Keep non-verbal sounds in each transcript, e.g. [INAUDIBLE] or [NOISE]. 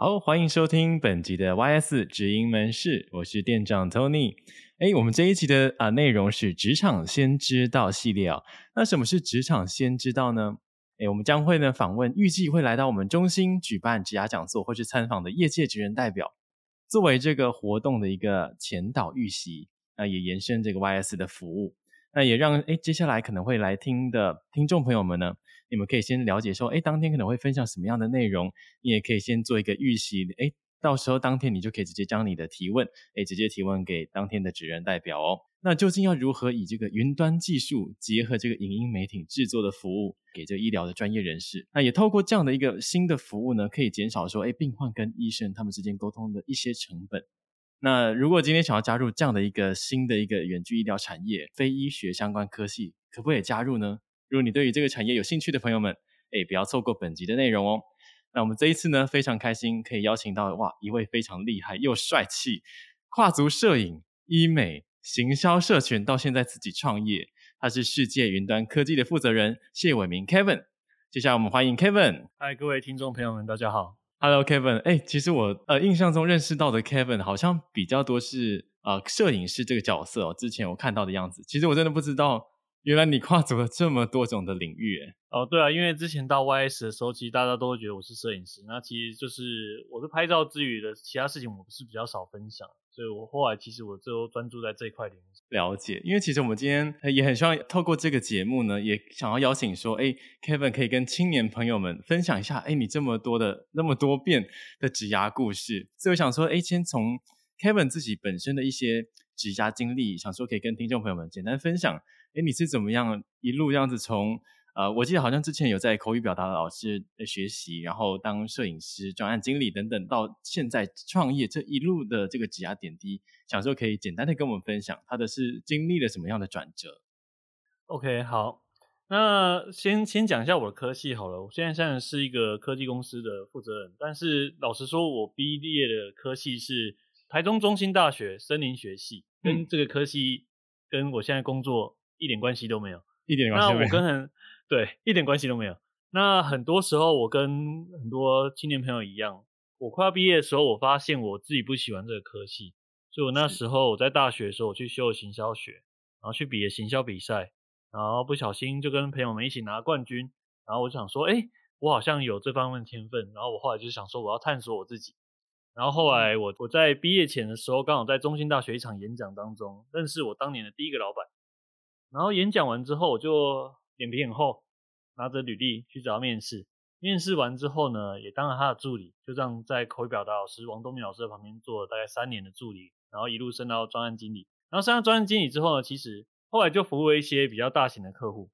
好，欢迎收听本集的 YS 直营门市，我是店长 Tony。哎，我们这一集的啊内容是职场先知道系列哦。那什么是职场先知道呢？哎，我们将会呢访问预计会来到我们中心举办职涯讲座或是参访的业界职人代表，作为这个活动的一个前导预习，那也延伸这个 YS 的服务，那也让哎接下来可能会来听的听众朋友们呢。你们可以先了解说，哎，当天可能会分享什么样的内容，你也可以先做一个预习，哎，到时候当天你就可以直接将你的提问，哎，直接提问给当天的职人代表哦。那究竟要如何以这个云端技术结合这个影音媒体制作的服务，给这医疗的专业人士？那也透过这样的一个新的服务呢，可以减少说，哎，病患跟医生他们之间沟通的一些成本。那如果今天想要加入这样的一个新的一个远距医疗产业，非医学相关科系，可不可以加入呢？如果你对于这个产业有兴趣的朋友们，哎，不要错过本集的内容哦。那我们这一次呢，非常开心可以邀请到哇一位非常厉害又帅气，跨足摄影、医美、行销、社群，到现在自己创业，他是世界云端科技的负责人谢伟明 Kevin。接下来我们欢迎 Kevin。嗨，各位听众朋友们，大家好。Hello Kevin。哎，其实我呃印象中认识到的 Kevin 好像比较多是呃摄影师这个角色哦，之前我看到的样子，其实我真的不知道。原来你跨足了这么多种的领域，哎，哦，对啊，因为之前到 YS 的时候，其实大家都会觉得我是摄影师，那其实就是我是拍照之余的其他事情，我是比较少分享，所以我后来其实我最后专注在这一块领域。了解，因为其实我们今天也很希望透过这个节目呢，也想要邀请说，哎，Kevin 可以跟青年朋友们分享一下，哎，你这么多的那么多变的职涯故事，所以我想说，哎，先从 Kevin 自己本身的一些职涯经历，想说可以跟听众朋友们简单分享。哎，你是怎么样一路这样子从呃，我记得好像之前有在口语表达的老师的学习，然后当摄影师、专案经理等等，到现在创业这一路的这个挤压点滴，想说可以简单的跟我们分享，他的是经历了什么样的转折？OK，好，那先先讲一下我的科系好了。我现在现在是一个科技公司的负责人，但是老实说，我毕业的科系是台中中心大学森林学系，跟这个科系跟我现在工作。一点关系都没有，一点关系都没有。那我跟很对，一点关系都没有。那很多时候，我跟很多青年朋友一样，我快要毕业的时候，我发现我自己不喜欢这个科系，所以我那时候我在大学的时候，我去修行销学，然后去比了行销比赛，然后不小心就跟朋友们一起拿冠军。然后我就想说，哎，我好像有这方面的天分。然后我后来就想说，我要探索我自己。然后后来我我在毕业前的时候，刚好在中兴大学一场演讲当中，认识我当年的第一个老板。然后演讲完之后，我就脸皮很厚，拿着履历去找他面试。面试完之后呢，也当了他的助理，就这样在口语表达老师王东明老师的旁边做了大概三年的助理，然后一路升到专案经理。然后升到专案经理之后呢，其实后来就服务了一些比较大型的客户。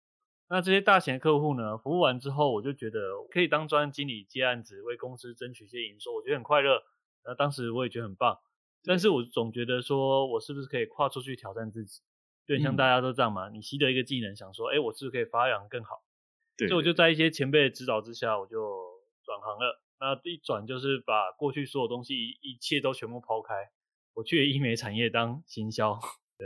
那这些大型的客户呢，服务完之后，我就觉得可以当专案经理接案子，为公司争取一些营收，我觉得很快乐。那当时我也觉得很棒，但是我总觉得说我是不是可以跨出去挑战自己？对，像大家都这样嘛，嗯、你习得一个技能，想说，哎，我是不是可以发扬更好？对，所以我就在一些前辈的指导之下，我就转行了。那一转就是把过去所有东西一一切都全部抛开，我去医美产业当行销。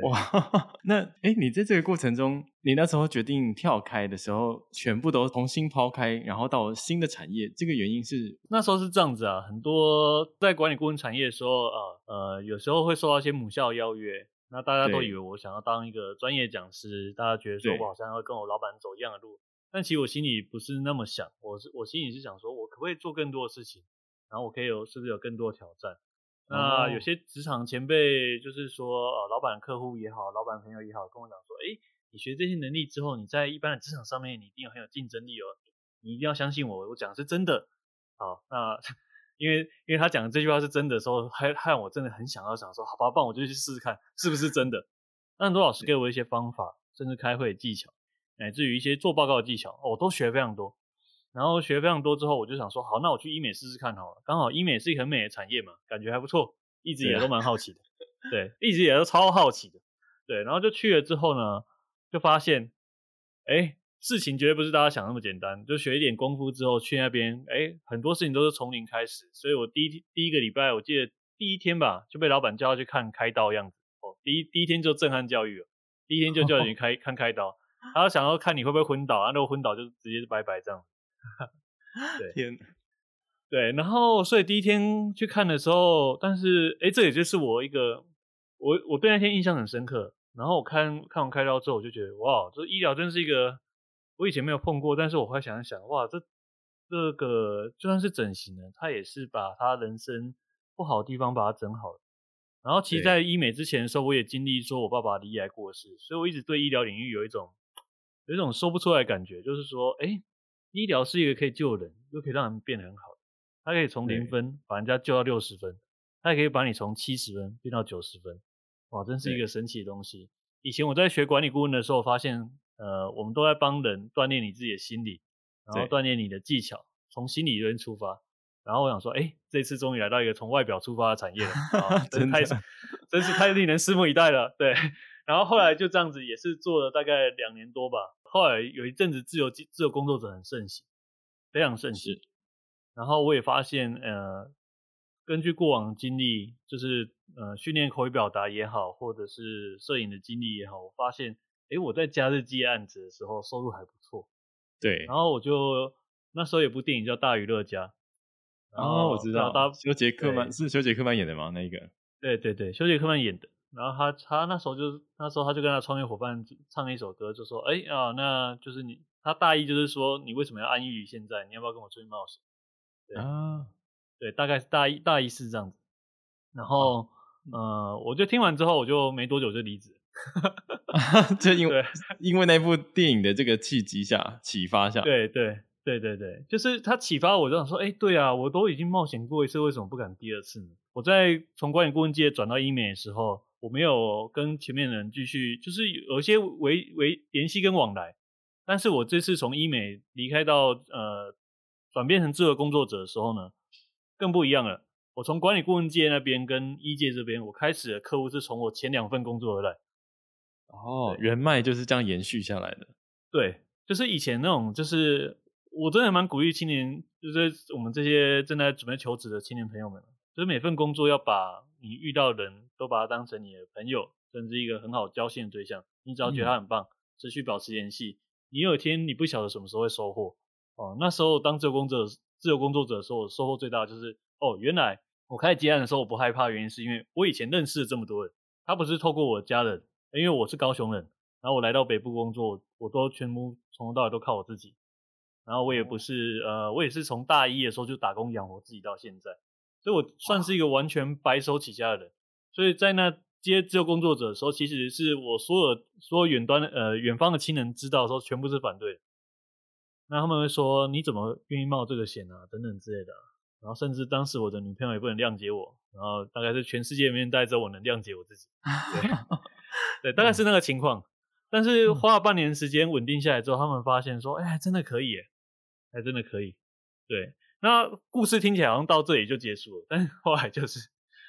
哇，[LAUGHS] 那哎，你在这个过程中，你那时候决定跳开的时候，全部都重新抛开，然后到新的产业，这个原因是那时候是这样子啊，很多在管理顾问产业的时候啊，呃，有时候会受到一些母校邀约。那大家都以为我想要当一个专业讲师，大家觉得说我好像要跟我老板走一样的路，但其实我心里不是那么想，我是我心里是想说，我可不可以做更多的事情，然后我可以有是不是有更多的挑战？那有些职场前辈就是说，呃，老板客户也好，老板朋友也好，跟我讲说，诶，你学这些能力之后，你在一般的职场上面，你一定有很有竞争力哦，你一定要相信我，我讲的是真的。好，那。因为因为他讲的这句话是真的时候，还害我真的很想要想说，好吧，帮我就去试试看是不是真的。那很多老师给我一些方法，甚至开会的技巧，乃至于一些做报告的技巧，哦，我都学非常多。然后学非常多之后，我就想说，好，那我去医美试试看好了。刚好医美是一个很美的产业嘛，感觉还不错，一直也都蛮好奇的。[LAUGHS] 对，一直也都超好奇的。对，然后就去了之后呢，就发现，哎，事情绝对不是大家想那么简单。就学一点功夫之后去那边，哎，很多事情都是从零开始。所以我第一第一个礼拜，我记得第一天吧，就被老板叫去看开刀样子。哦，第一第一天就震撼教育了，第一天就叫你 [LAUGHS] 开、哦、看开刀，然后想要看你会不会昏倒啊，如果昏倒就直接是拜拜这样。对，天，对，然后所以第一天去看的时候，但是哎，这也就是我一个，我我对那天印象很深刻。然后我看看完开刀之后，我就觉得哇，这医疗真是一个我以前没有碰过，但是我会想一想，哇，这这个就算是整形了，他也是把他人生不好的地方把它整好了。然后其实，在医美之前的时候，我也经历说我爸爸罹癌过世，所以我一直对医疗领域有一种有一种说不出来的感觉，就是说，哎。医疗是一个可以救人，又可以让人变得很好。它可以从零分把人家救到六十分，它也可以把你从七十分变到九十分。哇，真是一个神奇的东西。以前我在学管理顾问的时候，发现，呃，我们都在帮人锻炼你自己的心理，然后锻炼你的技巧，从心理这边出发。然后我想说，哎，这次终于来到一个从外表出发的产业了，啊，[LAUGHS] 真太，真是太令人拭目以待了。对。然后后来就这样子，也是做了大概两年多吧。后来有一阵子，自由自由工作者很盛行，非常盛行。然后我也发现，呃，根据过往经历，就是呃，训练口语表达也好，或者是摄影的经历也好，我发现，诶，我在假日接案子的时候，收入还不错。对。然后我就那时候有部电影叫《大娱乐家》。哦，我知道。修杰克曼是修杰克曼演的吗？那一个？对对对，修杰克曼演的。然后他他那时候就那时候他就跟他创业伙伴唱了一首歌，就说：“哎啊，那就是你。”他大意就是说：“你为什么要安逸于现在？你要不要跟我出去冒险？”对啊，对，大概是大意大意是这样子。然后、嗯、呃，我就听完之后，我就没多久就离职，[LAUGHS] 就因为 [LAUGHS] 因为那部电影的这个契机下启发下，对对对对对，就是他启发我，就想说：“哎，对啊，我都已经冒险过一次，为什么不敢第二次呢？”我在从管理顾问界转到医美的时候。我没有跟前面的人继续，就是有一些维维联系跟往来，但是我这次从医美离开到呃转变成自由工作者的时候呢，更不一样了。我从管理顾问界那边跟医界这边，我开始的客户是从我前两份工作而来。哦，人脉就是这样延续下来的。对，就是以前那种，就是我真的蛮鼓励青年，就是我们这些正在准备求职的青年朋友们，就是每份工作要把。你遇到的人都把他当成你的朋友，甚至一个很好交心的对象。你只要觉得他很棒，嗯、持续保持联系。你有一天你不晓得什么时候会收获哦。那时候当自由工作者，自由工作者的时候，我收获最大的就是哦，原来我开始接案的时候我不害怕，原因是因为我以前认识了这么多人，他不是透过我家人，因为我是高雄人，然后我来到北部工作，我都全部从头到尾都靠我自己。然后我也不是呃，我也是从大一的时候就打工养活自己到现在。所以我算是一个完全白手起家的人，所以在那接自由工作者的时候，其实是我所有所有远端呃远方的亲人知道的时候，全部是反对的。那他们会说，你怎么愿意冒这个险啊？等等之类的。然后甚至当时我的女朋友也不能谅解我，然后大概是全世界里面带着我能谅解我自己。对，[LAUGHS] [LAUGHS] 对，大概是那个情况。但是花了半年时间稳定下来之后，他们发现说，哎，还真的可以耶，还真的可以。对。那故事听起来好像到这里就结束了，但是后来就是，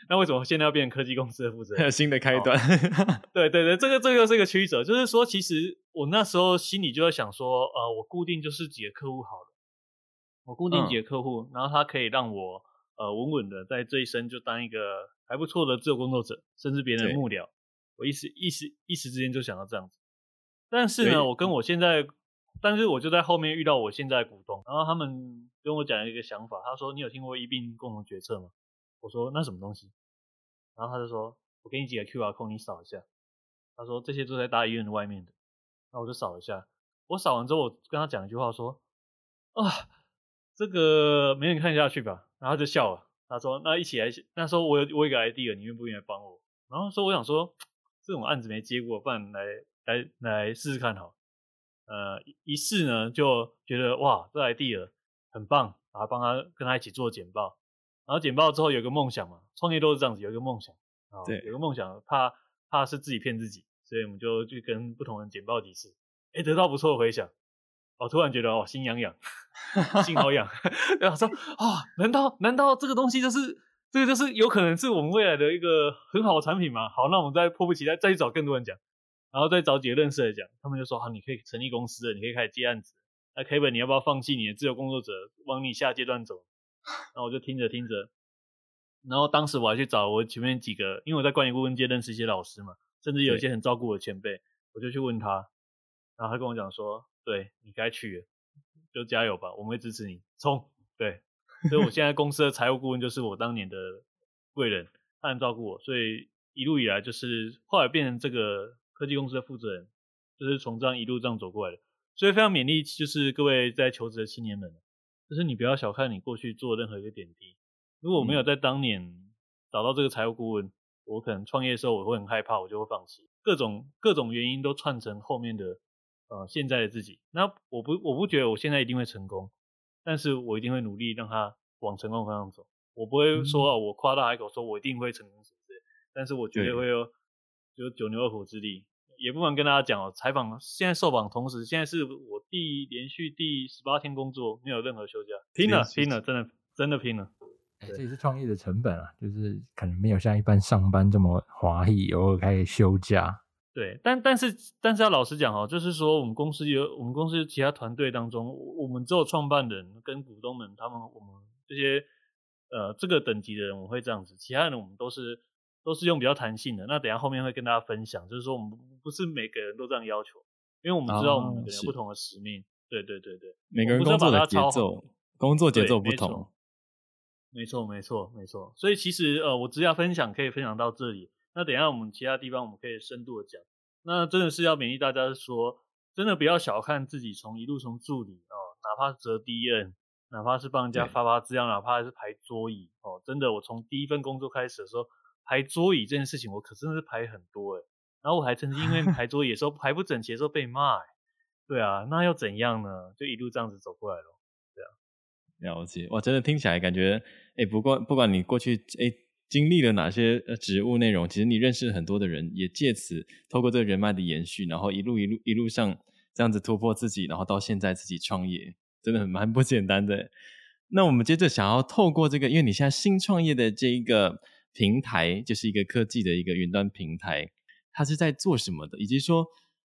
那为什么现在要变成科技公司的负责人？[LAUGHS] 新的开端。[LAUGHS] 对对对，这个这个又是一个曲折，就是说，其实我那时候心里就在想说，呃，我固定就是几个客户好了，我固定几个客户，嗯、然后他可以让我呃稳稳的在这一生就当一个还不错的自由工作者，甚至别人的幕僚。我一时一时一时之间就想到这样子，但是呢，我跟我现在。但是我就在后面遇到我现在的股东，然后他们跟我讲一个想法，他说：“你有听过一并共同决策吗？”我说：“那什么东西？”然后他就说：“我给你几个 QR code，你扫一下。”他说：“这些都在大医院的外面的。”那我就扫一下。我扫完之后，我跟他讲一句话说：“啊，这个没人看下去吧？”然后他就笑了。他说：“那一起来。”那时候我有我有个 idea，你愿不愿意帮我？然后说：“我想说这种案子没接过，不然来来来试试看好。”呃，一试呢就觉得哇，这 idea 很棒，然后帮他跟他一起做简报，然后简报之后有个梦想嘛，创业都是这样子，有一个梦想，对，有个梦想，怕怕是自己骗自己，所以我们就去跟不同人简报几次，哎，得到不错的回响，我突然觉得哦，心痒痒，[LAUGHS] 心好痒，[LAUGHS] 然后说啊，难道难道这个东西就是这个就是有可能是我们未来的一个很好的产品嘛。好，那我们再迫不及待再去找更多人讲，然后再找几个认识的讲，他们就说好，你可以成立公司了，你可以开始接案子。那 Kevin，你要不要放弃你的自由工作者，往你下阶段走？然后我就听着听着，然后当时我还去找我前面几个，因为我在管理顾问界认识一些老师嘛，甚至有一些很照顾我的前辈，我就去问他，然后他跟我讲说，对，你该去了，就加油吧，我们会支持你，冲，对。所以我现在公司的财务顾问就是我当年的贵人，他很照顾我，所以一路以来就是后来变成这个科技公司的负责人，就是从这样一路这样走过来的。所以非常勉励，就是各位在求职的青年们，就是你不要小看你过去做任何一个点滴。如果我没有在当年找到这个财务顾问，我可能创业的时候我会很害怕，我就会放弃。各种各种原因都串成后面的呃现在的自己。那我不我不觉得我现在一定会成功。但是我一定会努力让他往成功方向走。我不会说、嗯、我夸大海口说我一定会成功什么之类，但是我绝对会有就九牛二虎之力。也不妨跟大家讲哦，采访现在受访同时，现在是我第连续第十八天工作，没有任何休假，拼了拼了，真的真的拼了。这也是创业的成本啊，就是可能没有像一般上班这么华丽，偶尔可以休假。对，但但是但是要老实讲哦，就是说我们公司有我们公司其他团队当中，我们只有创办人跟股东们，他们我们这些呃这个等级的人，我会这样子，其他人我们都是都是用比较弹性的。那等一下后面会跟大家分享，就是说我们不是每个人都这样要求，因为我们知道我们每个人有不同的使命。对对对对，每个人工作的节奏，工作节奏不同。没错没错没错，所以其实呃，我只要分享可以分享到这里。那等一下我们其他地方我们可以深度的讲。那真的是要勉励大家说，真的不要小看自己，从一路从助理哦，哪怕是折 DN，哪怕是帮人家发发资料，哪怕是排桌椅哦，真的我从第一份工作开始的时候，排桌椅这件事情我可真的是排很多诶。然后我还曾经因为排桌椅的时候排不整齐的时候被骂诶，对啊，那又怎样呢？就一路这样子走过来了。对啊，了解哇，真的听起来感觉诶，不过不管你过去诶。经历了哪些呃职务内容？其实你认识很多的人，也借此透过这个人脉的延续，然后一路一路一路上这样子突破自己，然后到现在自己创业，真的很蛮不简单的。那我们接着想要透过这个，因为你现在新创业的这一个平台，就是一个科技的一个云端平台，它是在做什么的？以及说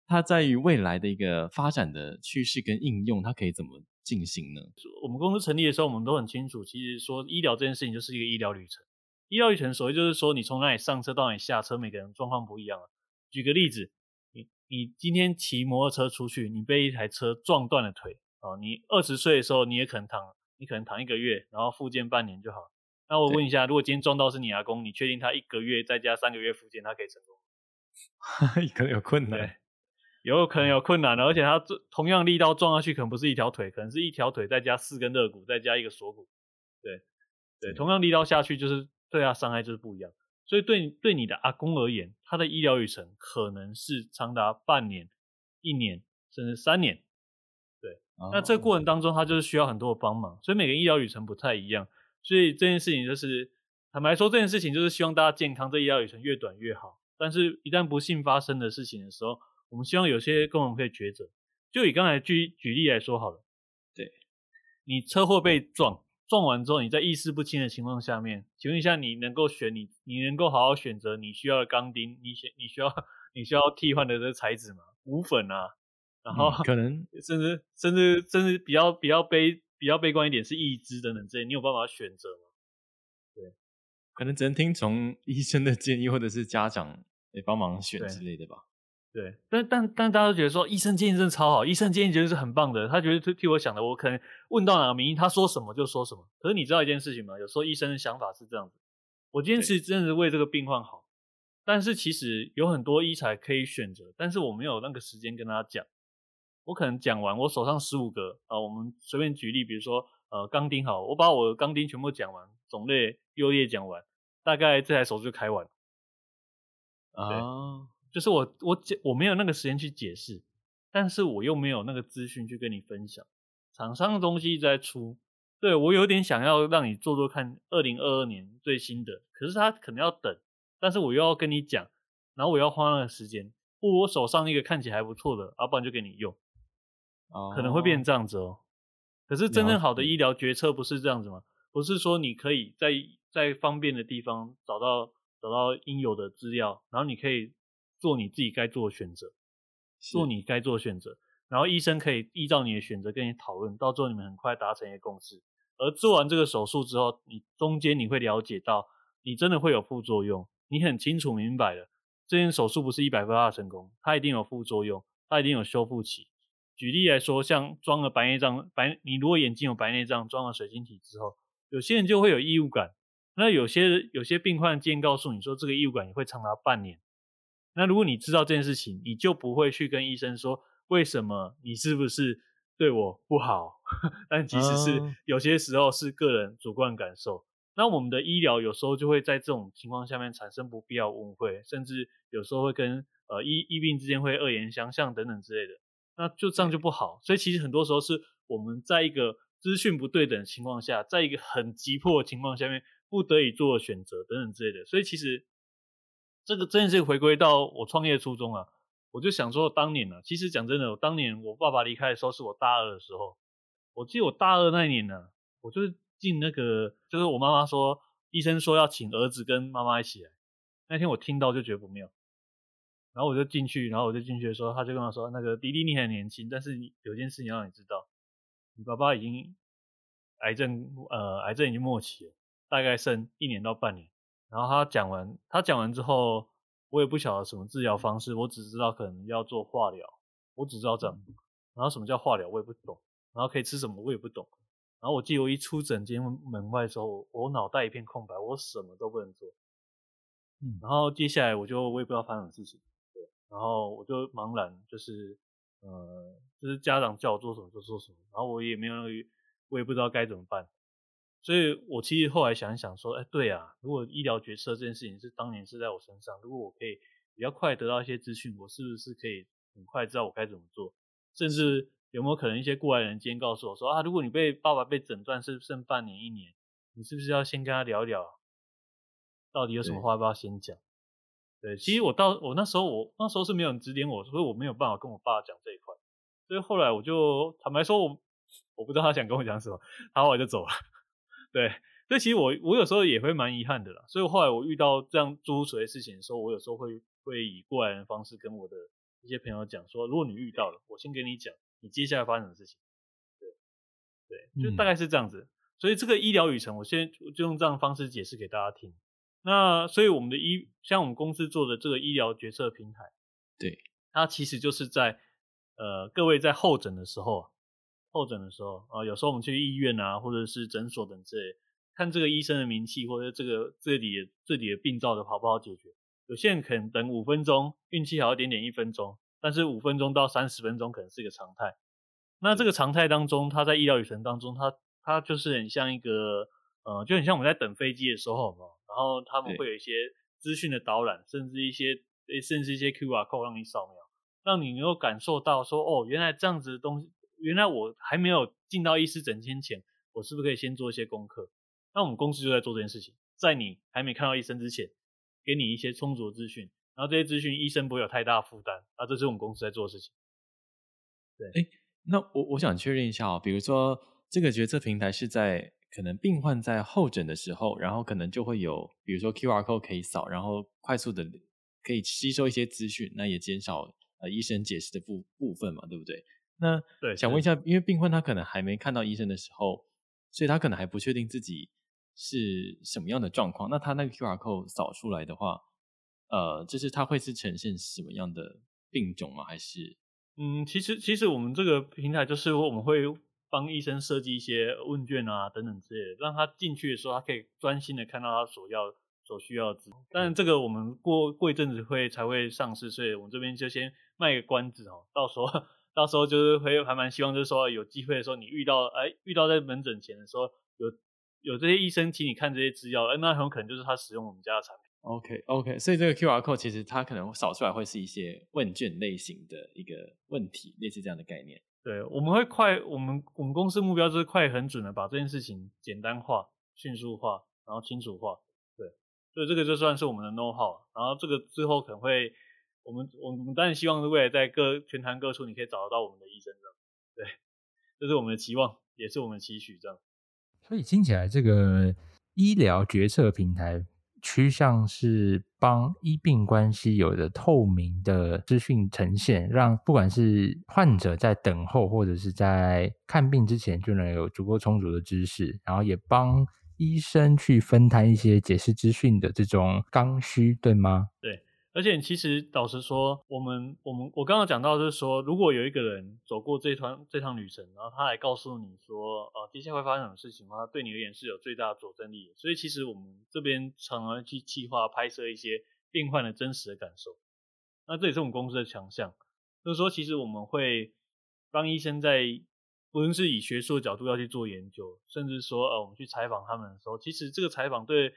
它在于未来的一个发展的趋势跟应用，它可以怎么进行呢？我们公司成立的时候，我们都很清楚，其实说医疗这件事情就是一个医疗旅程。医疗旅程，所谓就是说，你从哪里上车到哪里下车，每个人状况不一样啊。举个例子，你你今天骑摩托车出去，你被一台车撞断了腿啊，你二十岁的时候你也可能躺，你可能躺一个月，然后复健半年就好。那我问一下，如果今天撞到是你阿公，你确定他一个月再加三个月复健，他可以成功？可能有困难，有可能有困难的，而且他同样力道撞下去，可能不是一条腿，可能是一条腿再加四根肋骨，再加一个锁骨。对对，同样力道下去就是。对啊，伤害就是不一样，所以对对你的阿公而言，他的医疗旅程可能是长达半年、一年，甚至三年。对，哦、那这个过程当中，他就是需要很多的帮忙，所以每个医疗旅程不太一样。所以这件事情就是坦白说，这件事情就是希望大家健康，这医疗旅程越短越好。但是，一旦不幸发生的事情的时候，我们希望有些工人可以抉择。就以刚才举举例来说好了，对，你车祸被撞。撞完之后，你在意识不清的情况下面，请问一下，你能够选你，你能够好好选择你需要的钢钉，你选你需要你需要替换的这个材质吗？无粉啊，然后、嗯、可能甚至甚至甚至比较比较悲比较悲观一点是义肢等等这些，你有办法选择吗？对，可能只能听从医生的建议，或者是家长来帮忙选之类的吧。对，但但但大家都觉得说医生建议真的超好，医生建议觉得是很棒的，他觉得替我想的，我可能问到哪个名医，他说什么就说什么。可是你知道一件事情吗？有时候医生的想法是这样子，我今天其实真的是为这个病患好，但是其实有很多医材可以选择，但是我没有那个时间跟他讲。我可能讲完，我手上十五个啊，我们随便举例，比如说呃钢钉好，我把我的钢钉全部讲完，种类优劣讲完，大概这台手术就开完啊。就是我我解我没有那个时间去解释，但是我又没有那个资讯去跟你分享。厂商的东西一直在出，对，我有点想要让你做做看，二零二二年最新的，可是他可能要等，但是我又要跟你讲，然后我要花那个时间，不如我手上一个看起来还不错的，要、啊、不然就给你用，可能会变成这样子哦。可是真正好的医疗决策不是这样子吗？不是说你可以在在方便的地方找到找到应有的资料，然后你可以做你自己该做的选择，做你该做的选择，然后医生可以依照你的选择跟你讨论，到最后你们很快达成一个共识。而做完这个手术之后，你中间你会了解到，你真的会有副作用，你很清楚明白了，这件手术不是一百分的成功，它一定有副作用，它一定有修复期。举例来说，像装了白内障，白你如果眼睛有白内障，装了水晶体之后，有些人就会有异物感。那有些有些病患建议告诉你说，这个异物感也会长达半年。那如果你知道这件事情，你就不会去跟医生说，为什么你是不是对我不好？[LAUGHS] 但其实是有些时候是个人主观感受。那我们的医疗有时候就会在这种情况下面产生不必要误会，甚至有时候会跟呃医医病之间会恶言相向等等之类的。那就这样就不好，所以其实很多时候是我们在一个资讯不对等的情况下，在一个很急迫的情况下面，不得已做选择等等之类的。所以其实这个真的是回归到我创业初衷啊，我就想说当年啊，其实讲真的，我当年我爸爸离开的时候是我大二的时候，我记得我大二那一年呢，我就进那个，就是我妈妈说医生说要请儿子跟妈妈一起来，那天我听到就觉得不妙。然后我就进去，然后我就进去的时候，他就跟我说：“那个弟弟你很年轻，但是有件事情要让你知道，你爸爸已经癌症，呃，癌症已经末期了，大概剩一年到半年。”然后他讲完，他讲完之后，我也不晓得什么治疗方式，我只知道可能要做化疗，我只知道这样。然后什么叫化疗，我也不懂。然后可以吃什么，我也不懂。然后我记得我一出诊间门外的时候，我脑袋一片空白，我什么都不能做。嗯，然后接下来我就我也不知道发生什么事情。然后我就茫然，就是，呃，就是家长叫我做什么就做什么，然后我也没有，我也不知道该怎么办。所以我其实后来想一想说，哎，对啊，如果医疗决策这件事情是当年是在我身上，如果我可以比较快得到一些资讯，我是不是可以很快知道我该怎么做？甚至有没有可能一些过来人今天告诉我说，啊，如果你被爸爸被诊断是剩半年一年，你是不是要先跟他聊聊，到底有什么话要不要先讲？对，其实我到我那时候，我那时候是没有人指点我，所以我没有办法跟我爸讲这一块。所以后来我就坦白说我，我我不知道他想跟我讲什么，他后来就走了。对，所以其实我我有时候也会蛮遗憾的啦。所以后来我遇到这样诸如此类事情的时候，我有时候会会以过来人的方式跟我的一些朋友讲说，如果你遇到了，我先跟你讲，你接下来发生的事情。对，对，就大概是这样子。嗯、所以这个医疗旅程，我先就用这样的方式解释给大家听。那所以我们的医，像我们公司做的这个医疗决策平台，对，它其实就是在呃各位在候诊的时候，候诊的时候啊、呃，有时候我们去医院啊，或者是诊所等之类，看这个医生的名气或者这个这里这里的病灶的好不好解决。有些人可能等五分钟，运气好一点点一分钟，但是五分钟到三十分钟可能是一个常态。那这个常态当中，它在医疗旅程当中，它它就是很像一个呃，就很像我们在等飞机的时候嘛。然后他们会有一些资讯的导览，甚至一些甚至一些 QR code 让你扫描，让你能够感受到说，哦，原来这样子的东西，原来我还没有进到医师诊间前，我是不是可以先做一些功课？那我们公司就在做这件事情，在你还没看到医生之前，给你一些充足资讯，然后这些资讯医生不会有太大负担，啊，这是我们公司在做的事情。对，哎，那我我想确认一下哦，比如说这个决策平台是在。可能病患在候诊的时候，然后可能就会有，比如说 QR code 可以扫，然后快速的可以吸收一些资讯，那也减少呃医生解释的部部分嘛，对不对？那对，想问一下，因为病患他可能还没看到医生的时候，所以他可能还不确定自己是什么样的状况。那他那个 QR code 扫出来的话，呃，就是他会是呈现什么样的病种吗？还是？嗯，其实其实我们这个平台就是我们会。帮医生设计一些问卷啊等等之类的，让他进去的时候，他可以专心的看到他所要所需要的资料。但这个我们过过一阵子会才会上市，所以我们这边就先卖个关子哦。到时候到时候就是会还蛮希望，就是说有机会的时候，你遇到哎遇到在门诊前的时候，有有这些医生请你看这些资料，哎那很有可能就是他使用我们家的产品。OK OK，所以这个 QR code 其实它可能扫出来会是一些问卷类型的一个问题，类似这样的概念。对，我们会快，我们我们公司目标就是快很准的把这件事情简单化、迅速化，然后清楚化。对，所以这个就算是我们的 know how。然后这个之后可能会，我们我们当然希望未来在各全台各处你可以找得到我们的医生的。对，这是我们的期望，也是我们的期许，这样。所以听起来这个医疗决策平台趋向是帮医病关系有着透明的资讯呈现，让不管是患者在等候或者是在看病之前就能有足够充足的知识，然后也帮医生去分摊一些解释资讯的这种刚需，对吗？对。而且其实老实说，我们我们我刚刚讲到就是说，如果有一个人走过这趟这趟旅程，然后他来告诉你说，呃，接下来会发生什么事情的话，对你而言是有最大的佐证力的。所以其实我们这边常常去计划拍摄一些病患的真实的感受。那这也是我们公司的强项，就是说，其实我们会帮医生在无论是以学术的角度要去做研究，甚至说呃我们去采访他们的时候，其实这个采访对。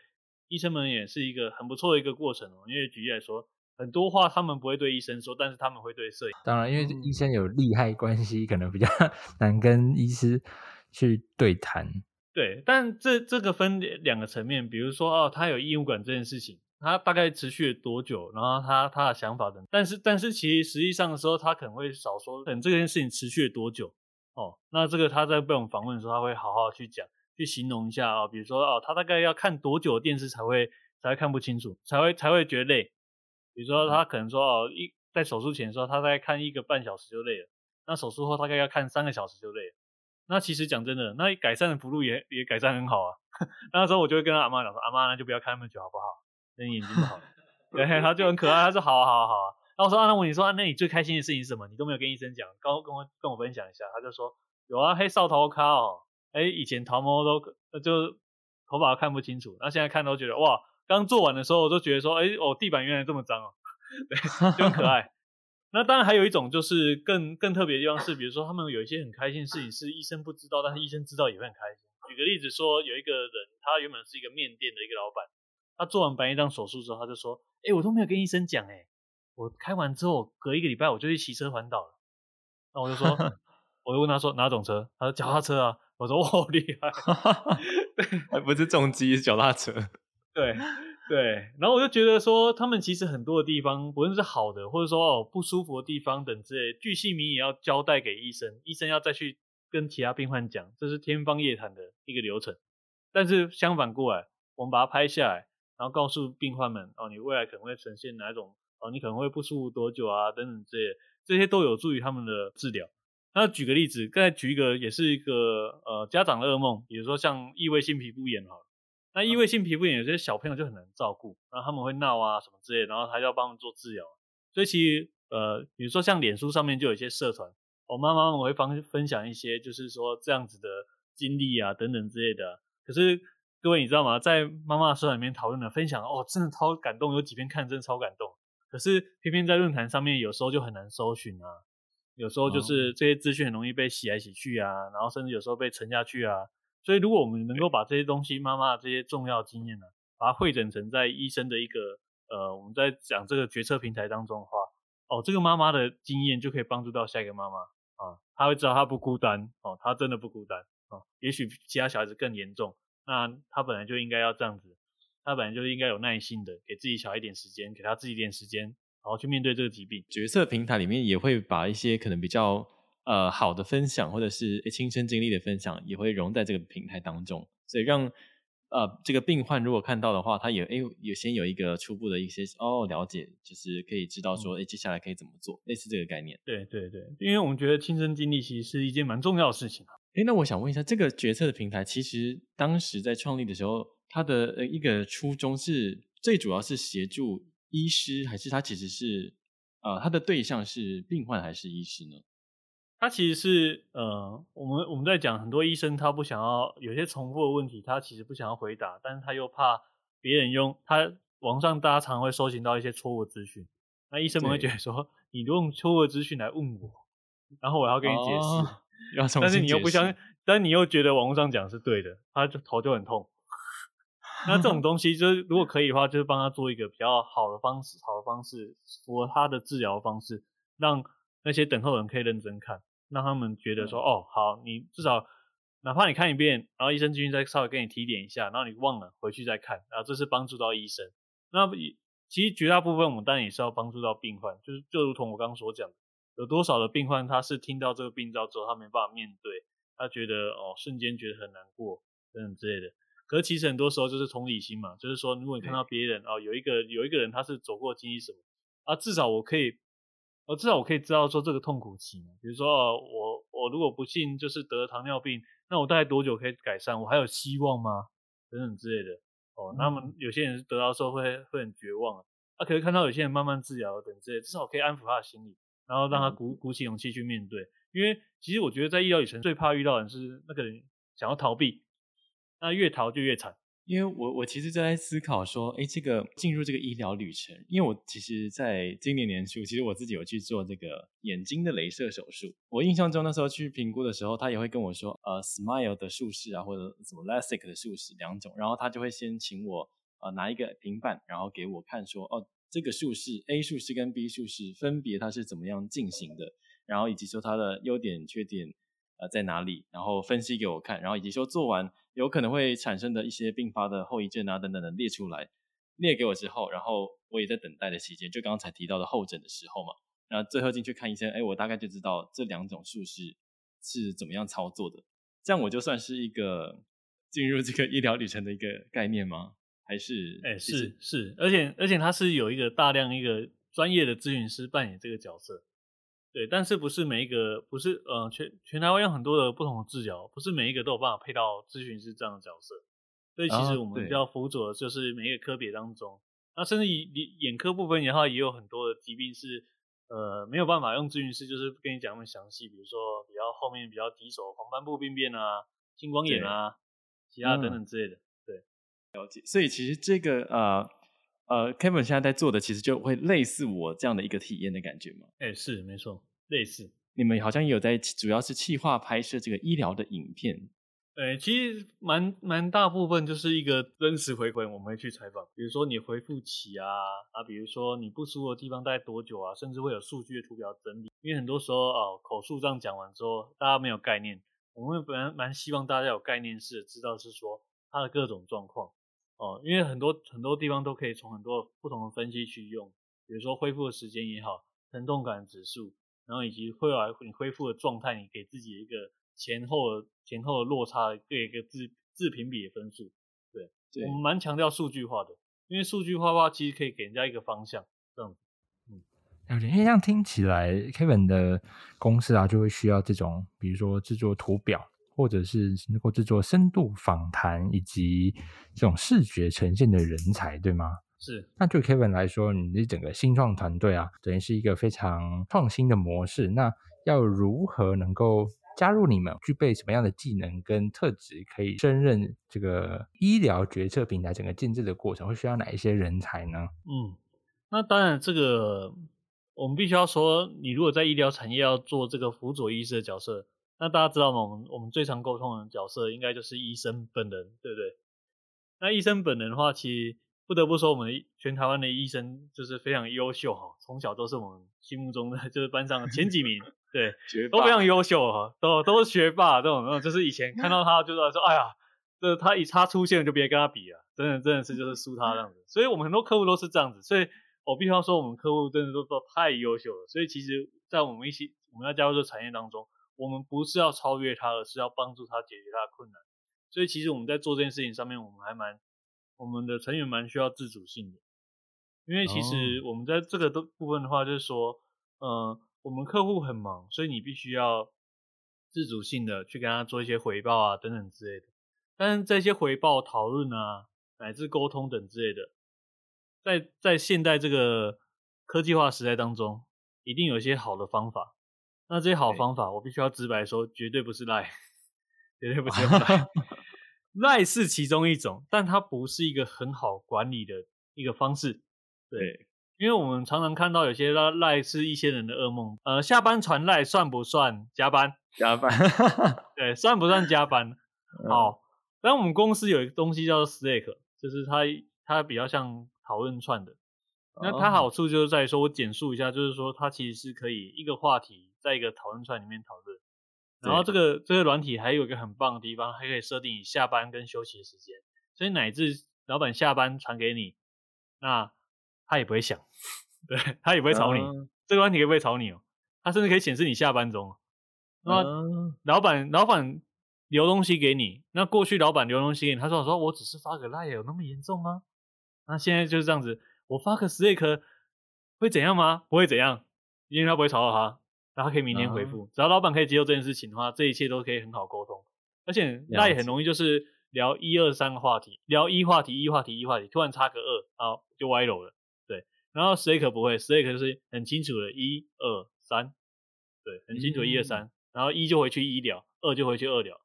医生们也是一个很不错的一个过程哦，因为举例来说，很多话他们不会对医生说，但是他们会对摄影。当然，因为医生有利害关系，可能比较 [LAUGHS] 难跟医师去对谈。对，但这这个分两个层面，比如说哦，他有异物感这件事情，他大概持续了多久，然后他他的想法等，但是但是其实实际上的时候，他可能会少说，等这件事情持续了多久哦，那这个他在被我们访问的时候，他会好好去讲。去形容一下啊、哦，比如说哦，他大概要看多久的电视才会才会看不清楚，才会才会觉得累。比如说他可能说哦，一在手术前的时候，他大概看一个半小时就累了，那手术后大概要看三个小时就累了。那其实讲真的，那改善的幅度也也改善很好啊。[LAUGHS] 那时候我就会跟他阿妈讲说，阿妈那就不要看那么久好不好？那眼睛不好。对，他就很可爱，他说好啊好啊好啊。那我说啊，那我问你说啊，那你最开心的事情是什么？你都没有跟医生讲，跟跟我跟我分享一下。他就说有啊，黑扫头咖哦。哎，以前头毛都就头发看不清楚，那现在看都觉得哇，刚做完的时候我都觉得说，哎哦，地板原来这么脏哦，[LAUGHS] 对，就很可爱。[LAUGHS] 那当然还有一种就是更更特别的地方是，比如说他们有一些很开心的事情是医生不知道，但是医生知道也会很开心。举个例子说，有一个人他原本是一个面店的一个老板，他做完白内障手术之后，他就说，哎，我都没有跟医生讲，哎，我开完之后隔一个礼拜我就去骑车环岛了。那我就说，[LAUGHS] 我就问他说哪种车？他说脚踏车啊。我说我好厉害，还不是重机，是脚踏车。[LAUGHS] 对对，然后我就觉得说，他们其实很多的地方，不论是好的，或者说哦不舒服的地方等之类，巨细靡也要交代给医生，医生要再去跟其他病患讲，这是天方夜谭的一个流程。但是相反过来，我们把它拍下来，然后告诉病患们哦，你未来可能会呈现哪种哦，你可能会不舒服多久啊，等等之类，这些都有助于他们的治疗。那举个例子，刚才举一个也是一个呃家长的噩梦，比如说像异位性皮肤炎哈，那异位性皮肤炎有些小朋友就很难照顾，然后他们会闹啊什么之类，然后还要帮他们做治疗，所以其实呃比如说像脸书上面就有一些社团，我妈妈们会分分享一些就是说这样子的经历啊等等之类的，可是各位你知道吗？在妈妈社团里面讨论的分享哦，真的超感动，有几篇看真的超感动，可是偏偏在论坛上面有时候就很难搜寻啊。有时候就是这些资讯很容易被洗来洗去啊，然后甚至有时候被沉下去啊。所以如果我们能够把这些东西，妈妈的这些重要经验呢，把它汇整成在医生的一个呃，我们在讲这个决策平台当中的话，哦，这个妈妈的经验就可以帮助到下一个妈妈啊，她会知道她不孤单哦，她真的不孤单哦。也许其他小孩子更严重，那她本来就应该要这样子，她本来就应该有耐心的给自己小孩一点时间，给她自己一点时间。然后去面对这个疾病，角色平台里面也会把一些可能比较呃好的分享，或者是亲身经历的分享，也会融在这个平台当中，所以让呃这个病患如果看到的话，他也哎有先有一个初步的一些哦了解，就是可以知道说哎、嗯、接下来可以怎么做，类似这个概念。对对对，因为我们觉得亲身经历其实是一件蛮重要的事情啊。哎，那我想问一下，这个决策的平台其实当时在创立的时候，它的一个初衷是最主要是协助。医师还是他其实是，呃，他的对象是病患还是医师呢？他其实是，呃，我们我们在讲很多医生他不想要有些重复的问题，他其实不想要回答，但是他又怕别人用他网上大家常会搜寻到一些错误资讯，那医生们会觉得说，你用错误资讯来问我，然后我要跟你解释，解释，但是你又不相信，但你又觉得网络上讲是对的，他就头就很痛。[LAUGHS] 那这种东西就是，如果可以的话，就是帮他做一个比较好的方式，好的方式，符合他的治疗方式，让那些等候人可以认真看，让他们觉得说，哦，好，你至少哪怕你看一遍，然后医生进去再稍微跟你提点一下，然后你忘了回去再看，然后这是帮助到医生。那其实绝大部分我们当然也是要帮助到病患，就是就如同我刚刚所讲的，有多少的病患他是听到这个病灶之后，他没办法面对，他觉得哦，瞬间觉得很难过。等等之类的。可是其实很多时候就是同理心嘛，就是说如果你看到别人哦，有一个有一个人他是走过经历什么啊，至少我可以，呃，至少我可以知道说这个痛苦期嘛。比如说哦，我我如果不幸就是得了糖尿病，那我大概多久可以改善？我还有希望吗？等等之类的。哦，那么有些人得到之后会会很绝望啊，啊，可是看到有些人慢慢治疗等之类，至少可以安抚他的心理，然后让他鼓鼓起勇气去面对。因为其实我觉得在医疗旅程最怕遇到的人是那个人想要逃避，那越逃就越惨。因为我我其实就在思考说，哎，这个进入这个医疗旅程，因为我其实在今年年初，其实我自己有去做这个眼睛的镭射手术。我印象中那时候去评估的时候，他也会跟我说，呃，Smile 的术式啊，或者什么 LASIK 的术式两种，然后他就会先请我呃拿一个平板，然后给我看说，哦，这个术式 A 术式跟 B 术式分别它是怎么样进行的。然后以及说它的优点、缺点，呃，在哪里？然后分析给我看，然后以及说做完有可能会产生的一些并发的后遗症啊等等的列出来，列给我之后，然后我也在等待的期间，就刚才提到的候诊的时候嘛，然后最后进去看医生，哎，我大概就知道这两种术式是怎么样操作的，这样我就算是一个进入这个医疗旅程的一个概念吗？还是？哎，是是，而且而且他是有一个大量一个专业的咨询师扮演这个角色。对，但是不是每一个不是呃全全台湾有很多的不同的治疗，不是每一个都有办法配到咨询师这样的角色，所以其实我们比较辅佐的就是每一个科别当中，那甚至以眼科部分的话，也有很多的疾病是呃没有办法用咨询师就是跟你讲那么详细，比如说比较后面比较棘手黄斑部病变啊、青光眼啊、其他等等之类的，对，了解。所以其实这个呃。呃，Kevin 现在在做的其实就会类似我这样的一个体验的感觉嘛？哎，是没错，类似。你们好像也有在，主要是企划拍摄这个医疗的影片。哎，其实蛮蛮大部分就是一个真实回馈，我们会去采访。比如说你回复期啊，啊，比如说你不舒服的地方待多久啊，甚至会有数据的图表整理。因为很多时候哦，口述这样讲完之后，大家没有概念。我们本来蛮希望大家有概念式的知道是说它的各种状况。哦，因为很多很多地方都可以从很多不同的分析去用，比如说恢复的时间也好，疼痛感指数，然后以及后来你恢复的状态，你给自己一个前后的前后的落差，给一个自自评比的分数。对，对我们蛮强调数据化的，因为数据化的话，其实可以给人家一个方向，这样子。嗯，了解。因为这样听起来，Kevin 的公司啊，就会需要这种，比如说制作图表。或者是能够制作深度访谈以及这种视觉呈现的人才，对吗？是。那对 Kevin 来说，你的整个新创团队啊，等于是一个非常创新的模式。那要如何能够加入你们？具备什么样的技能跟特质，可以胜任这个医疗决策平台整个建制的过程？会需要哪一些人才呢？嗯，那当然，这个我们必须要说，你如果在医疗产业要做这个辅佐医师的角色。那大家知道吗？我们我们最常沟通的角色应该就是医生本人，对不对？那医生本人的话，其实不得不说，我们全台湾的医生就是非常优秀哈，从小都是我们心目中的就是班上前几名，对，[LAUGHS] 都非常优秀哈，都都是学霸这种，就是以前看到他就说，哎呀，这他一他出现就别跟他比了，真的真的是就是输他这样子。所以我们很多客户都是这样子，所以我必须要说，我们客户真的都都太优秀了。所以其实，在我们一起我们要加入这个产业当中。我们不是要超越他，而是要帮助他解决他的困难。所以其实我们在做这件事情上面，我们还蛮，我们的成员蛮需要自主性的。因为其实我们在这个的部分的话，就是说，呃，我们客户很忙，所以你必须要自主性的去跟他做一些回报啊，等等之类的。但是这些回报讨论啊，乃至沟通等之类的，在在现代这个科技化时代当中，一定有一些好的方法。那这些好方法，我必须要直白说，绝对不是赖，[LAUGHS] 绝对不是赖。[LAUGHS] 赖是其中一种，但它不是一个很好管理的一个方式。对，因为我们常常看到有些赖赖是一些人的噩梦。呃，下班传赖算不算加班？加班，[LAUGHS] 对，算不算加班？好，但我们公司有一个东西叫做 Slack，就是它它比较像讨论串的。那它好处就是在于说，我简述一下，就是说它其实是可以一个话题。在一个讨论串里面讨论，然后这个这个软体还有一个很棒的地方，还可以设定你下班跟休息的时间，所以乃至老板下班传给你，那他也不会响，对，他也不会吵你，嗯、这个软体也不会吵你哦，他甚至可以显示你下班中，那老板老板留东西给你，那过去老板留东西给你，他说我说我只是发个 line 有那么严重吗？那现在就是这样子，我发个 Slack 会怎样吗？不会怎样，因为他不会吵到他，然后他可以明天回复。只要老板可以接受这件事情的话，这一切都可以很好沟通。而且 line 很容易就是聊一二三个话题，聊一话题一话题一话题，突然插个二，然后就歪楼了。对，然后 Slack 不会，Slack 就是很清楚的一二三，对，很清楚的一二三，然后一就回去一聊，二就回去二聊，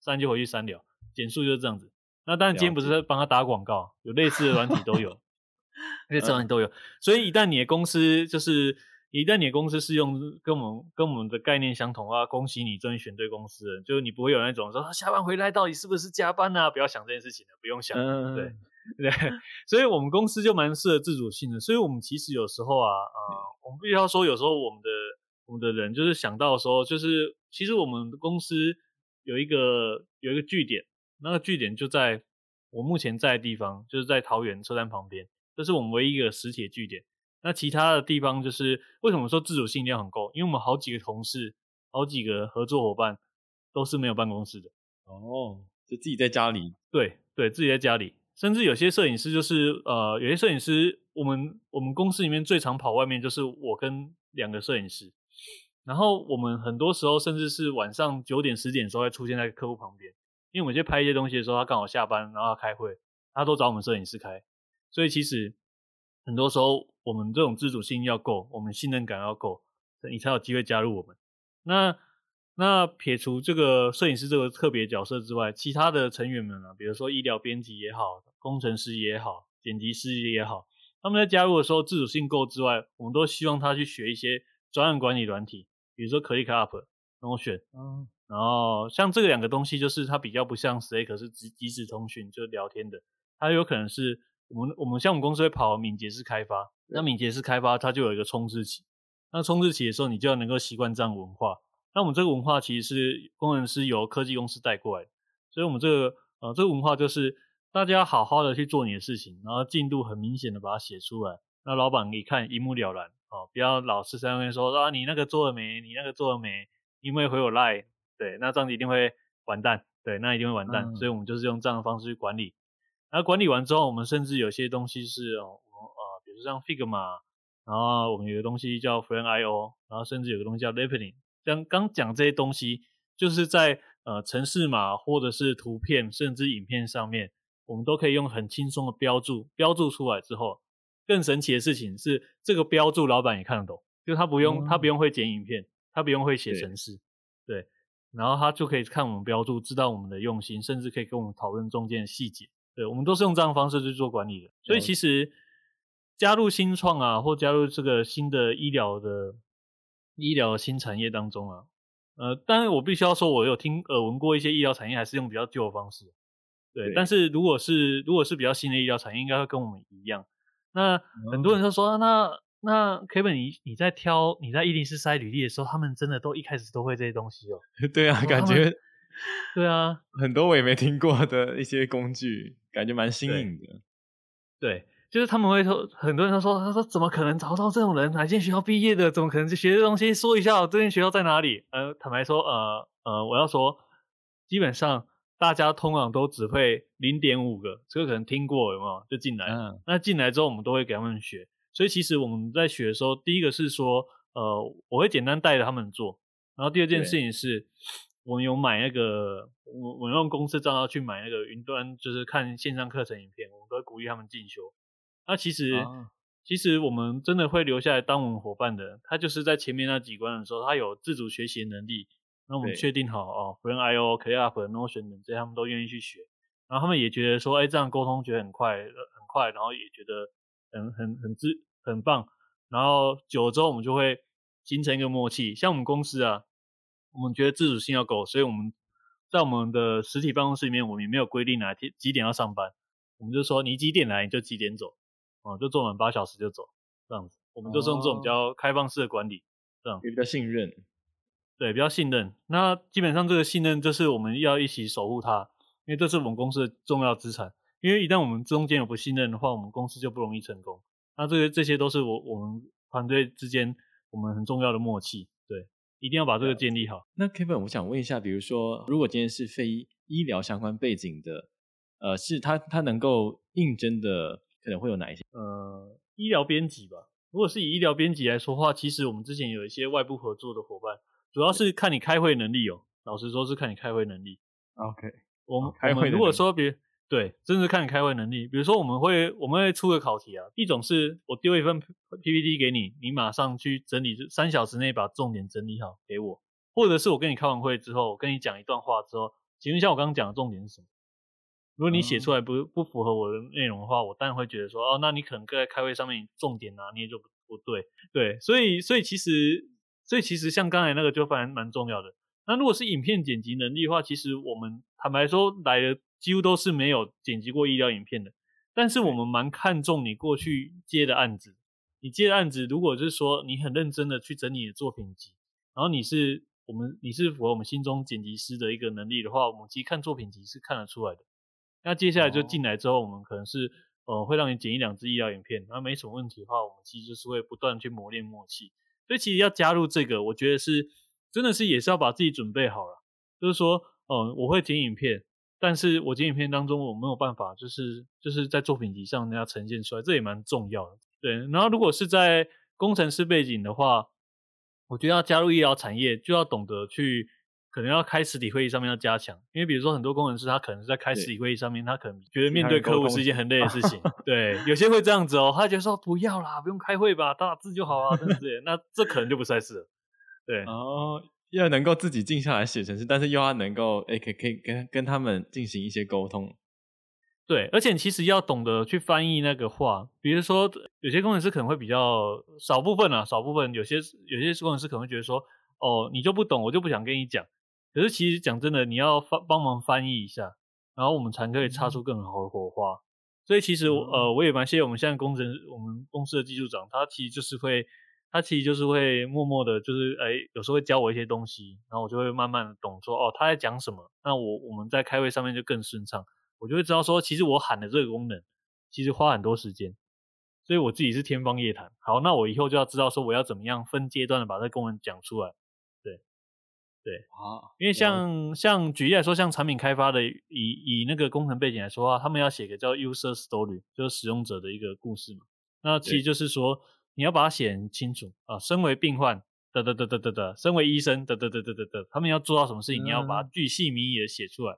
三就回去三聊，简述就是这样子。那当然，今天不是在帮他打广告，有类似的软体都有，[LAUGHS] 类似软体都有。所以一旦你的公司就是一旦你的公司是用跟我们跟我们的概念相同的话，恭喜你终于选对公司了。就是你不会有那种说下班回来到底是不是加班啊？不要想这件事情了，不用想。嗯、对 [LAUGHS] 对，所以我们公司就蛮适合自主性的。所以我们其实有时候啊啊、呃，我们必须要说，有时候我们的我们的人就是想到时候，就是其实我们公司有一个有一个据点。那个据点就在我目前在的地方，就是在桃园车站旁边，这是我们唯一一个实体据点。那其他的地方就是为什么说自主性一定要很够？因为我们好几个同事、好几个合作伙伴都是没有办公室的。哦，就自己在家里。对对，自己在家里，甚至有些摄影师就是呃，有些摄影师，我们我们公司里面最常跑外面就是我跟两个摄影师，然后我们很多时候甚至是晚上九点十点的时候会出现在客户旁边。因为我们去拍一些东西的时候，他刚好下班，然后他开会，他都找我们摄影师开，所以其实很多时候我们这种自主性要够，我们信任感要够，你才有机会加入我们。那那撇除这个摄影师这个特别角色之外，其他的成员们啊，比如说医疗编辑也好，工程师也好，剪辑师也好，他们在加入的时候自主性够之外，我们都希望他去学一些专案管理软体，比如说 ClickUp、Notion。嗯。然后像这两个东西，就是它比较不像 Slack 是即即时通讯，就是聊天的。它有可能是我们我们像我们公司会跑敏捷式开发，那敏捷式开发它就有一个冲刺期。那冲刺期的时候，你就要能够习惯这样文化。那我们这个文化其实是工程师由科技公司带过来的，所以我们这个呃这个文化就是大家好好的去做你的事情，然后进度很明显的把它写出来，那老板一看一目了然哦，不要老是在那边说啊你那个做了没？你那个做了没？因为回我赖。对，那这样子一定会完蛋。对，那一定会完蛋。嗯、所以我们就是用这样的方式去管理。然后管理完之后，我们甚至有些东西是哦，呃，比如说像 Figma，然后我们有个东西叫 Frame.io，然后甚至有个东西叫 Lapning。像刚讲这些东西，就是在呃城市码或者是图片甚至影片上面，我们都可以用很轻松的标注，标注出来之后，更神奇的事情是，这个标注老板也看得懂，就他不用、嗯、他不用会剪影片，他不用会写程式，对。对然后他就可以看我们标注，知道我们的用心，甚至可以跟我们讨论中间的细节。对，我们都是用这样的方式去做管理的。所以其实加入新创啊，或加入这个新的医疗的医疗新产业当中啊，呃，当然我必须要说，我有听耳闻过一些医疗产业还是用比较旧的方式。对，对但是如果是如果是比较新的医疗产业，应该会跟我们一样。那很多人就说，嗯、那。那 Kevin，你你在挑你在伊林斯筛履历的时候，他们真的都一开始都会这些东西哦？[LAUGHS] 对啊，感觉对啊，很多我也没听过的一些工具，感觉蛮新颖的对。就是他们会说，很多人都说，他说怎么可能找到这种人？哪间学校毕业的？怎么可能去学这东西？说一下，我这间学校在哪里？呃，坦白说，呃呃，我要说，基本上大家通常都只会零点五个，这个可能听过有没有？就进来，嗯，那进来之后，我们都会给他们学。所以其实我们在学的时候，第一个是说，呃，我会简单带着他们做。然后第二件事情是，我们有买那个，我我用公司账号去买那个云端，就是看线上课程影片，我们都会鼓励他们进修。那其实，啊、其实我们真的会留下来当我们伙伴的，他就是在前面那几关的时候，他有自主学习的能力。那我们确定好哦，Frame.io、ClickUp、Notion 等这些，他们都愿意去学。然后他们也觉得说，哎，这样沟通觉得很快，很快，然后也觉得。很很很自很棒，然后久了之后我们就会形成一个默契。像我们公司啊，我们觉得自主性要够，所以我们在我们的实体办公室里面，我们也没有规定哪天几点要上班，我们就说你几点来你就几点走，哦，就做满八小时就走，这样子。我们就是用这种比较开放式的管理，这样。比较信任，对，比较信任。那基本上这个信任就是我们要一起守护它，因为这是我们公司的重要资产。因为一旦我们中间有不信任的话，我们公司就不容易成功。那这些这些都是我我们团队之间我们很重要的默契。对，一定要把这个建立好。那 Kevin，我想问一下，比如说，如果今天是非医疗相关背景的，呃，是他他能够应征的，可能会有哪一些？呃，医疗编辑吧。如果是以医疗编辑来说的话，其实我们之前有一些外部合作的伙伴，主要是看你开会能力哦。老实说，是看你开会能力。OK，我们开会如果说别对，真的是看你开会能力。比如说，我们会我们会出个考题啊，一种是我丢一份 PPT 给你，你马上去整理，三小时内把重点整理好给我，或者是我跟你开完会之后，我跟你讲一段话之后，请问一下我刚刚讲的重点是什么？如果你写出来不不符合我的内容的话，我当然会觉得说，哦，那你可能在开会上面重点拿捏就不不对，对，所以所以其实所以其实像刚才那个就反而蛮重要的。那如果是影片剪辑能力的话，其实我们坦白说来的几乎都是没有剪辑过医疗影片的，但是我们蛮看重你过去接的案子，你接的案子如果就是说你很认真的去整理你的作品集，然后你是我们你是符合我们心中剪辑师的一个能力的话，我们其实看作品集是看得出来的。那接下来就进来之后，我们可能是呃会让你剪一两支医疗影片，然后没什么问题的话，我们其实就是会不断去磨练默契。所以其实要加入这个，我觉得是真的是也是要把自己准备好了。就是说，呃，我会剪影片，但是我剪影片当中我没有办法，就是就是在作品集上让它呈现出来，这也蛮重要的。对，然后如果是在工程师背景的话，我觉得要加入医疗产业，就要懂得去。可能要开实体会议上面要加强，因为比如说很多工程师他可能是在开实体会议上面，他可能觉得面对客户是一件很累的事情。对，有些会这样子哦，他觉得说不要啦，不用开会吧，打打字就好啊，对不对？那这可能就不太适合。对，哦，要能够自己静下来写程式，但是又要能够诶，可以可以跟跟他们进行一些沟通。对，而且其实要懂得去翻译那个话，比如说有些工程师可能会比较少部分啊，少部分有些有些工程师可能会觉得说，哦，你就不懂，我就不想跟你讲。可是其实讲真的，你要帮帮忙翻译一下，然后我们才可以擦出更好的火花。所以其实呃，我也蛮谢谢我们现在工程我们公司的技术长，他其实就是会，他其实就是会默默的，就是哎，有时候会教我一些东西，然后我就会慢慢的懂说哦，他在讲什么。那我我们在开会上面就更顺畅，我就会知道说，其实我喊的这个功能，其实花很多时间，所以我自己是天方夜谭。好，那我以后就要知道说，我要怎么样分阶段的把这个功能讲出来。对对啊，因为像像举例来说，像产品开发的，以以那个工程背景来说的话，他们要写个叫 user story，就是使用者的一个故事嘛。那其实就是说，你要把它写很清楚啊。身为病患，得得得得得得；身为医生，得得得得得得。他们要做到什么事情，嗯、你要把它巨细靡遗的写出来。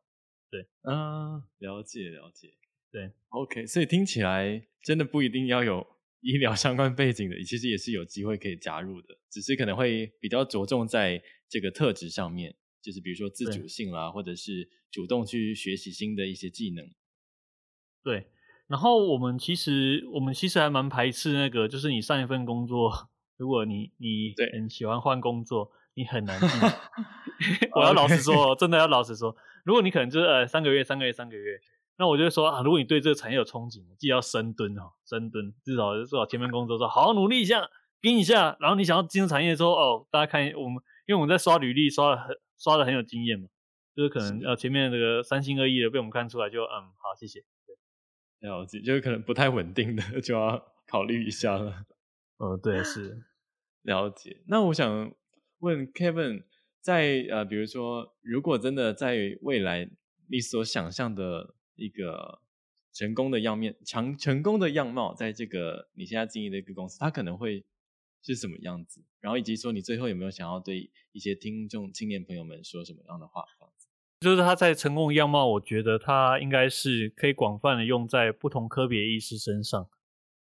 对，嗯，了解了解。对，OK，所以听起来真的不一定要有 [LAUGHS] 医疗相关背景的，其实也是有机会可以加入的，只是可能会比较着重在。这个特质上面，就是比如说自主性啦，或者是主动去学习新的一些技能。对，然后我们其实我们其实还蛮排斥那个，就是你上一份工作，如果你你很喜欢换工作，你很难进。[LAUGHS] 我要老实说，真的要老实说，如果你可能就是呃三个月、三个月、三个月，那我就说啊，如果你对这个产业有憧憬，记得要深蹲哦，深蹲，至少至少前面工作说好好努力一下，拼一下，然后你想要进入产业的时候，哦，大家看我们。因为我们在刷履历，刷的很刷的很有经验嘛，就是可能呃前面这个三心二意的被我们看出来就，就嗯好谢谢。对，了解，就是可能不太稳定的 [LAUGHS] 就要考虑一下了。嗯，[LAUGHS] 对，是了解。那我想问 Kevin，在呃比如说，如果真的在未来你所想象的一个成功的样面，成成功的样貌，在这个你现在经营的一个公司，它可能会。是什么样子？然后以及说，你最后有没有想要对一些听众、青年朋友们说什么样的话？这样子，就是他在成功的样貌，我觉得他应该是可以广泛的用在不同科别医师身上。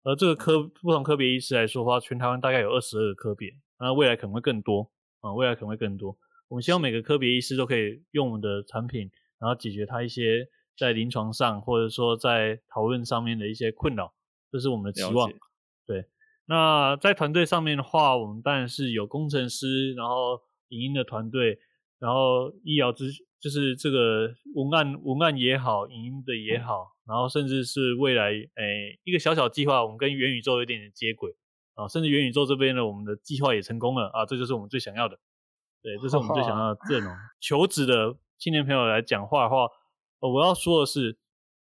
而这个科不同科别医师来说的话，全台湾大概有二十二个科别，那未来可能会更多啊，未来可能会更多。我们希望每个科别医师都可以用我们的产品，然后解决他一些在临床上或者说在讨论上面的一些困扰，这是我们的期望。对。那在团队上面的话，我们当然是有工程师，然后影音的团队，然后医疗之就是这个文案文案也好，影音的也好，然后甚至是未来诶一个小小计划，我们跟元宇宙有点点接轨啊，甚至元宇宙这边呢，我们的计划也成功了啊，这就是我们最想要的，对，这是我们最想要的阵容。求职的青年朋友来讲话的话，我要说的是。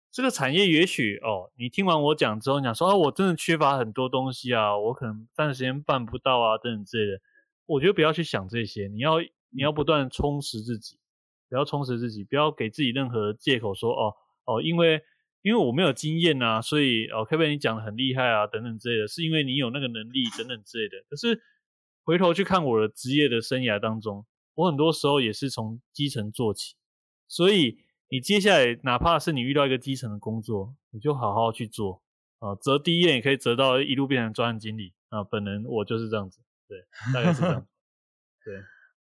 这个产业也许哦，你听完我讲之后，你想说啊，我真的缺乏很多东西啊，我可能暂时间办不到啊，等等之类的。我觉得不要去想这些，你要你要不断充实自己，不要充实自己，不要给自己任何借口说哦哦，因为因为我没有经验啊，所以哦，Kevin 你讲的很厉害啊，等等之类的，是因为你有那个能力等等之类的。可是回头去看我的职业的生涯当中，我很多时候也是从基层做起，所以你接下来哪怕是你遇到一个基层的工作，你就好好去做啊，折第一页也可以择到一路变成专案经理啊。本人我就是这样子。对，大概是这样。[LAUGHS] 对，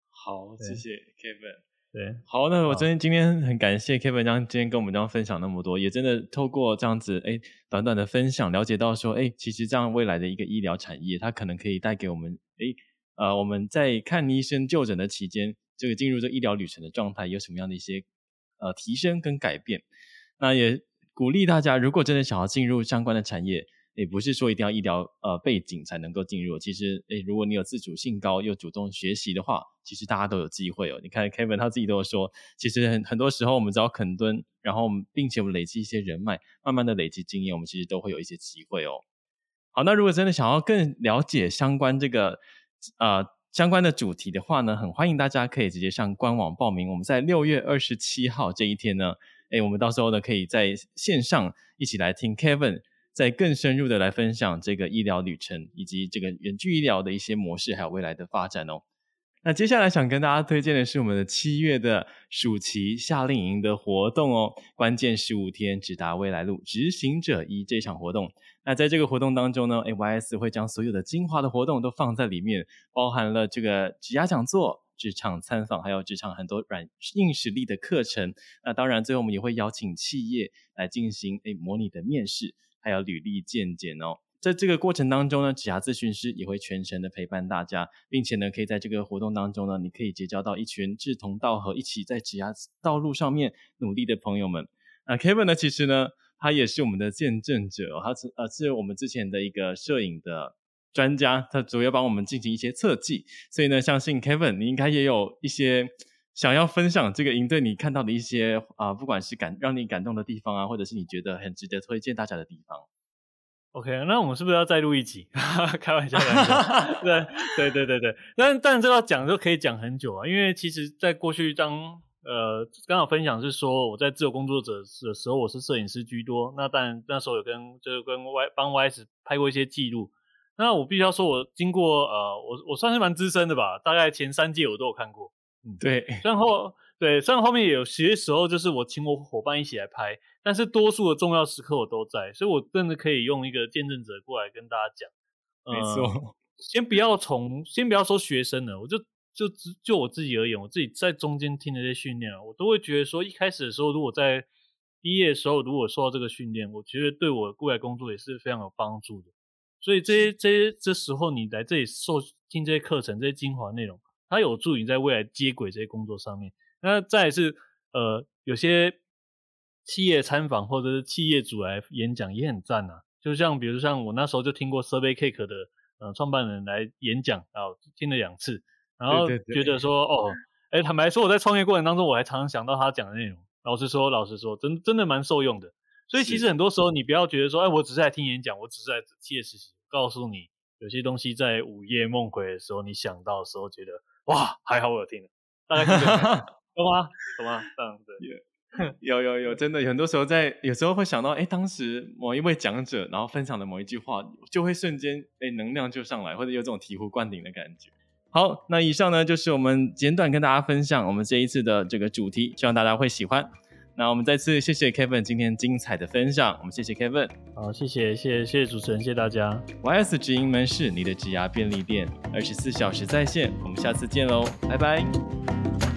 好，谢谢 Kevin。对，好，那我真今天很感谢 Kevin 将今天跟我们这样分享那么多，也真的透过这样子，哎，短短的分享，了解到说，哎，其实这样未来的一个医疗产业，它可能可以带给我们，哎，呃，我们在看医生就诊的期间，这个进入这医疗旅程的状态，有什么样的一些呃提升跟改变？那也鼓励大家，如果真的想要进入相关的产业。也不是说一定要医疗呃背景才能够进入，其实诶，如果你有自主性高又主动学习的话，其实大家都有机会哦。你看 Kevin 他自己都有说，其实很很多时候我们只要肯蹲，然后并且我们累积一些人脉，慢慢的累积经验，我们其实都会有一些机会哦。好，那如果真的想要更了解相关这个呃相关的主题的话呢，很欢迎大家可以直接上官网报名。我们在六月二十七号这一天呢，诶，我们到时候呢可以在线上一起来听 Kevin。再更深入的来分享这个医疗旅程，以及这个远距医疗的一些模式，还有未来的发展哦。那接下来想跟大家推荐的是我们的七月的暑期夏令营的活动哦，关键十五天直达未来路，执行者一这场活动。那在这个活动当中呢，YS 会将所有的精华的活动都放在里面，包含了这个职涯讲座、职场参访，还有职场很多软硬实力的课程。那当然，最后我们也会邀请企业来进行诶模拟的面试。还有履历健检哦，在这个过程当中呢，职涯咨询师也会全程的陪伴大家，并且呢，可以在这个活动当中呢，你可以结交到一群志同道合、一起在职涯道路上面努力的朋友们。那 Kevin 呢，其实呢，他也是我们的见证者，他是呃是我们之前的一个摄影的专家，他主要帮我们进行一些测计，所以呢，相信 Kevin 你应该也有一些。想要分享这个营队你看到的一些啊、不管是感让你感动的地方啊，或者是你觉得很值得推荐大家的地方。OK，那我们是不是要再录一集？[LAUGHS] 开玩笑，开玩笑。对对对对对，但但这要讲就可以讲很久啊，因为其实在过去当呃刚好分享是说我在自由工作者的时候，我是摄影师居多。那但那时候有跟就是跟 Y 帮 YS 拍过一些记录。那我必须要说，我经过呃我我算是蛮资深的吧，大概前三届我都有看过。嗯，对，然后对，虽然后面也有些时候就是我请我伙伴一起来拍，但是多数的重要时刻我都在，所以我真的可以用一个见证者过来跟大家讲。没错，呃、先不要从，先不要说学生了，我就就就我自己而言，我自己在中间听的这些训练啊，我都会觉得说，一开始的时候，如果在毕业的时候如果受到这个训练，我觉得对我未来工作也是非常有帮助的。所以这些这些这时候你来这里受听这些课程，这些精华内容。它有助于在未来接轨这些工作上面。那再来是，呃，有些企业参访或者是企业主来演讲也很赞啊。就像比如像我那时候就听过 Survey Cake 的呃创办人来演讲啊，听了两次，然后觉得说哦，哎，坦白说我在创业过程当中，我还常常想到他讲的内容。老实说，老实说，真真的蛮受用的。所以其实很多时候你不要觉得说，哎，我只是来听演讲，我只是来企业实习。告诉你，有些东西在午夜梦回的时候，你想到的时候觉得。哇，还好我有听，大家，懂吗？懂吗？这样子，有有有，真的，很多时候在有时候会想到，哎，当时某一位讲者，然后分享的某一句话，就会瞬间，哎，能量就上来，或者有种醍醐灌顶的感觉。好，那以上呢就是我们简短跟大家分享我们这一次的这个主题，希望大家会喜欢。那我们再次谢谢 Kevin 今天精彩的分享，我们谢谢 Kevin，好，谢谢谢谢谢谢主持人，谢谢大家。YS 直营门市，你的职涯便利店，二十四小时在线，我们下次见喽，拜拜。